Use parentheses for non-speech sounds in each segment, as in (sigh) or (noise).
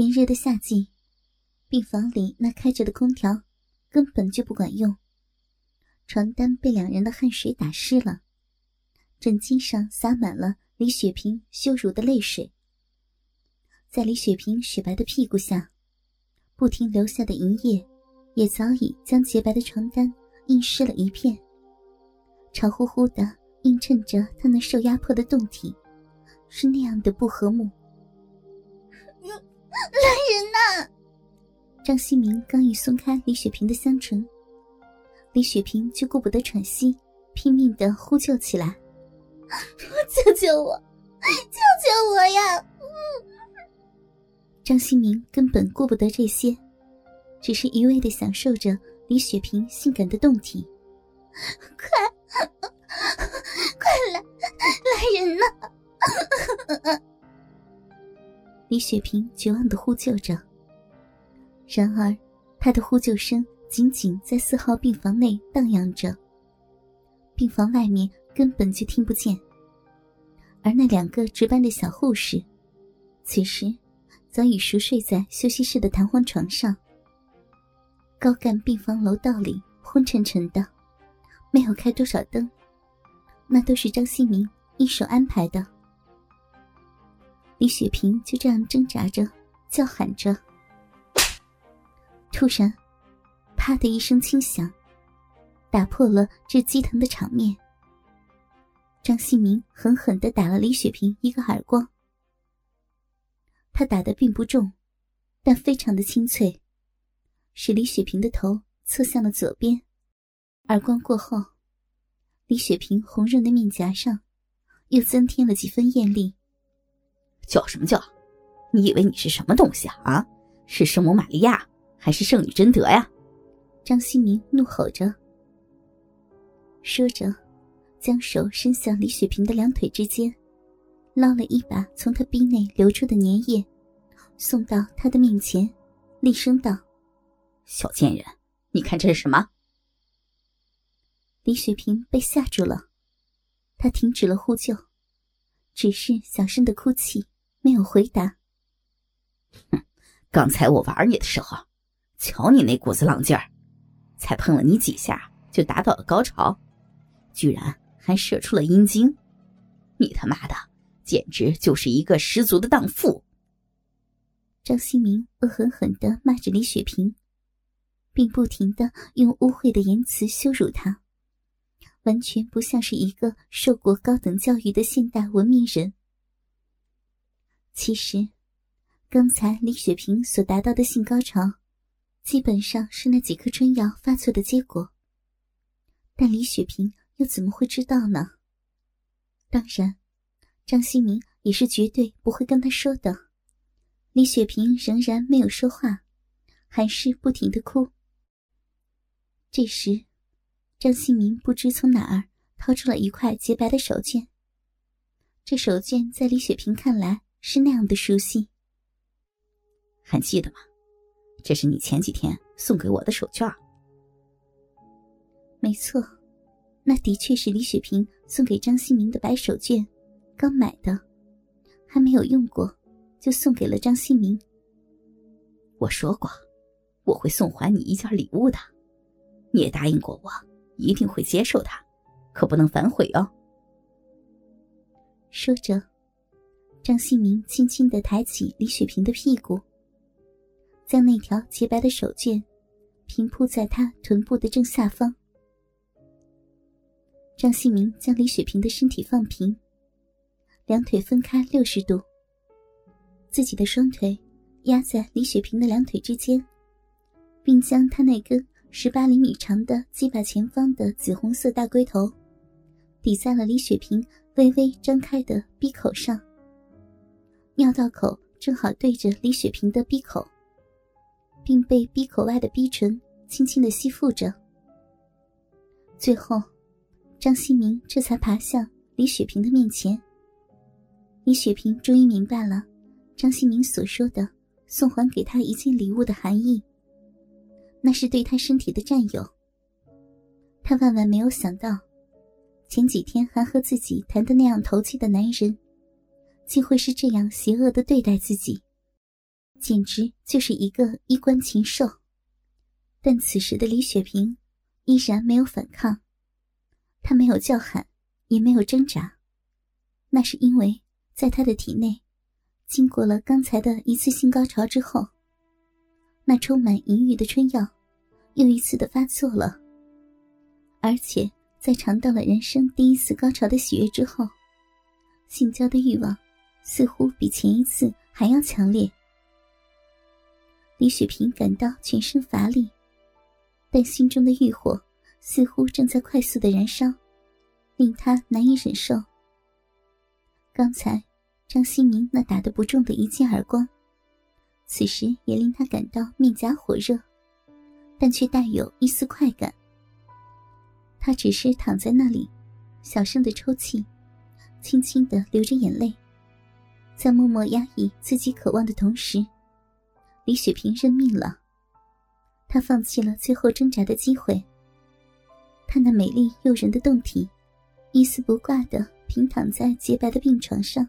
炎热的夏季，病房里那开着的空调根本就不管用，床单被两人的汗水打湿了，枕巾上洒满了李雪萍羞辱的泪水。在李雪萍雪白的屁股下，不停流下的银液，也早已将洁白的床单印湿了一片，潮乎乎的映衬着她那受压迫的胴体，是那样的不和睦。来人呐！张新明刚一松开李雪萍的香唇，李雪萍就顾不得喘息，拼命的呼救起来：“ (laughs) 救救我，救救我呀！”张新明根本顾不得这些，只是一味的享受着李雪萍性感的动体。(laughs) 快雪萍绝望的呼救着，然而，她的呼救声仅仅在四号病房内荡漾着，病房外面根本就听不见。而那两个值班的小护士，此时早已熟睡在休息室的弹簧床上。高干病房楼道里昏沉沉的，没有开多少灯，那都是张新明一手安排的。李雪萍就这样挣扎着，叫喊着。突然，啪的一声轻响，打破了这激疼的场面。张新明狠狠的打了李雪萍一个耳光。他打的并不重，但非常的清脆，使李雪萍的头侧向了左边。耳光过后，李雪萍红润的面颊上又增添了几分艳丽。叫什么叫？你以为你是什么东西啊？是圣母玛利亚还是圣女贞德呀？张新明怒吼着，说着，将手伸向李雪萍的两腿之间，捞了一把从她逼内流出的粘液，送到她的面前，厉声道：“小贱人，你看这是什么？”李雪萍被吓住了，她停止了呼救，只是小声的哭泣。没有回答。哼，刚才我玩你的时候，瞧你那股子浪劲儿，才碰了你几下就达到了高潮，居然还射出了阴茎，你他妈的简直就是一个十足的荡妇！张新明恶狠狠的骂着李雪萍，并不停的用污秽的言辞羞辱她，完全不像是一个受过高等教育的现代文明人。其实，刚才李雪萍所达到的性高潮，基本上是那几颗春药发作的结果。但李雪萍又怎么会知道呢？当然，张新明也是绝对不会跟他说的。李雪萍仍然没有说话，还是不停的哭。这时，张新明不知从哪儿掏出了一块洁白的手绢。这手绢在李雪萍看来，是那样的熟悉，还记得吗？这是你前几天送给我的手绢。没错，那的确是李雪萍送给张新明的白手绢，刚买的，还没有用过，就送给了张新明。我说过，我会送还你一件礼物的，你也答应过我，一定会接受它，可不能反悔哦。说着。张新明轻轻的抬起李雪萍的屁股，将那条洁白的手绢平铺在她臀部的正下方。张新明将李雪萍的身体放平，两腿分开六十度，自己的双腿压在李雪萍的两腿之间，并将她那根十八厘米长的鸡巴前方的紫红色大龟头抵在了李雪萍微微张开的闭口上。尿道口正好对着李雪萍的鼻口，并被鼻口外的鼻唇轻轻的吸附着。最后，张新明这才爬向李雪萍的面前。李雪萍终于明白了张新明所说的送还给他一件礼物的含义，那是对他身体的占有。他万万没有想到，前几天还和自己谈的那样投机的男人。竟会是这样邪恶的对待自己，简直就是一个衣冠禽兽。但此时的李雪萍依然没有反抗，她没有叫喊，也没有挣扎，那是因为在她的体内，经过了刚才的一次性高潮之后，那充满淫欲的春药又一次的发作了，而且在尝到了人生第一次高潮的喜悦之后，性交的欲望似乎比前一次还要强烈。李雪萍感到全身乏力。但心中的欲火似乎正在快速的燃烧，令她难以忍受。刚才张新明那打得不中的一记耳光，此时也令他感到面颊火热，但却带有一丝快感。他只是躺在那里，小声的抽泣，轻轻的流着眼泪，在默默压抑自己渴望的同时，李雪萍认命了。她放弃了最后挣扎的机会。她那美丽诱人的胴体，一丝不挂的平躺在洁白的病床上，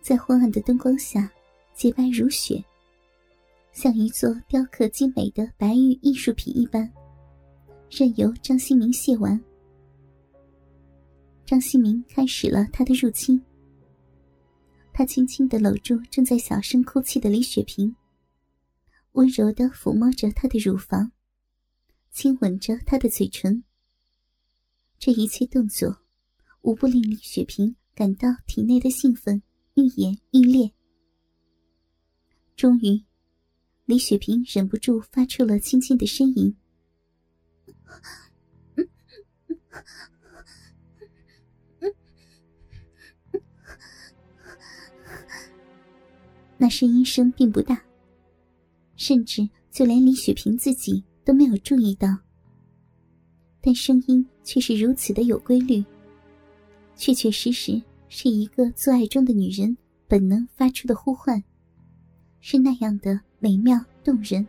在昏暗的灯光下，洁白如雪，像一座雕刻精美的白玉艺术品一般，任由张新明亵玩。张新明开始了他的入侵。他轻轻的搂住正在小声哭泣的李雪萍。温柔的抚摸着她的乳房，亲吻着她的嘴唇。这一切动作，无不令李雪萍感到体内的兴奋愈演愈烈。终于，李雪萍忍不住发出了轻轻的呻吟。那声音声并不大。甚至就连李雪萍自己都没有注意到，但声音却是如此的有规律，确确实实是一个做爱中的女人本能发出的呼唤，是那样的美妙动人。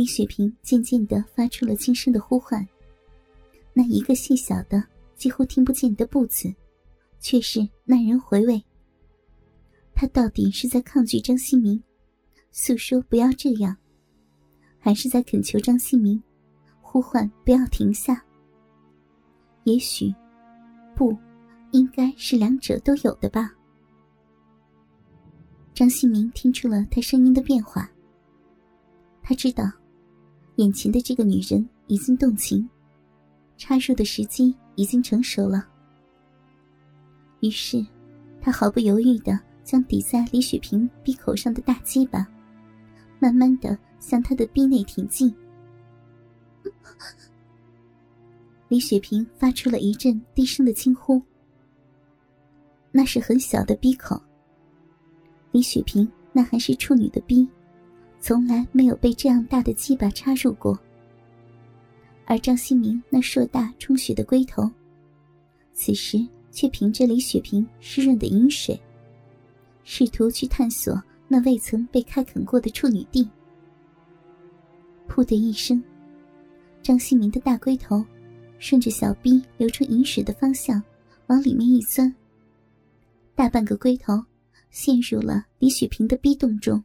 李雪萍渐渐的发出了轻声的呼唤，那一个细小的、几乎听不见的“不”字，却是耐人回味。他到底是在抗拒张新明，诉说不要这样，还是在恳求张新明，呼唤不要停下？也许，不，应该是两者都有的吧。张新明听出了他声音的变化，他知道。眼前的这个女人已经动情，插入的时机已经成熟了。于是，他毫不犹豫的将抵在李雪萍鼻口上的大鸡巴，慢慢的向她的鼻内挺进。李雪萍发出了一阵低声的惊呼。那是很小的鼻口。李雪萍那还是处女的鼻。从来没有被这样大的鸡巴插入过，而张新明那硕大充血的龟头，此时却凭着李雪萍湿润的饮水，试图去探索那未曾被开垦过的处女地。噗的一声，张新明的大龟头顺着小臂流出饮水的方向往里面一钻，大半个龟头陷入了李雪萍的逼洞中。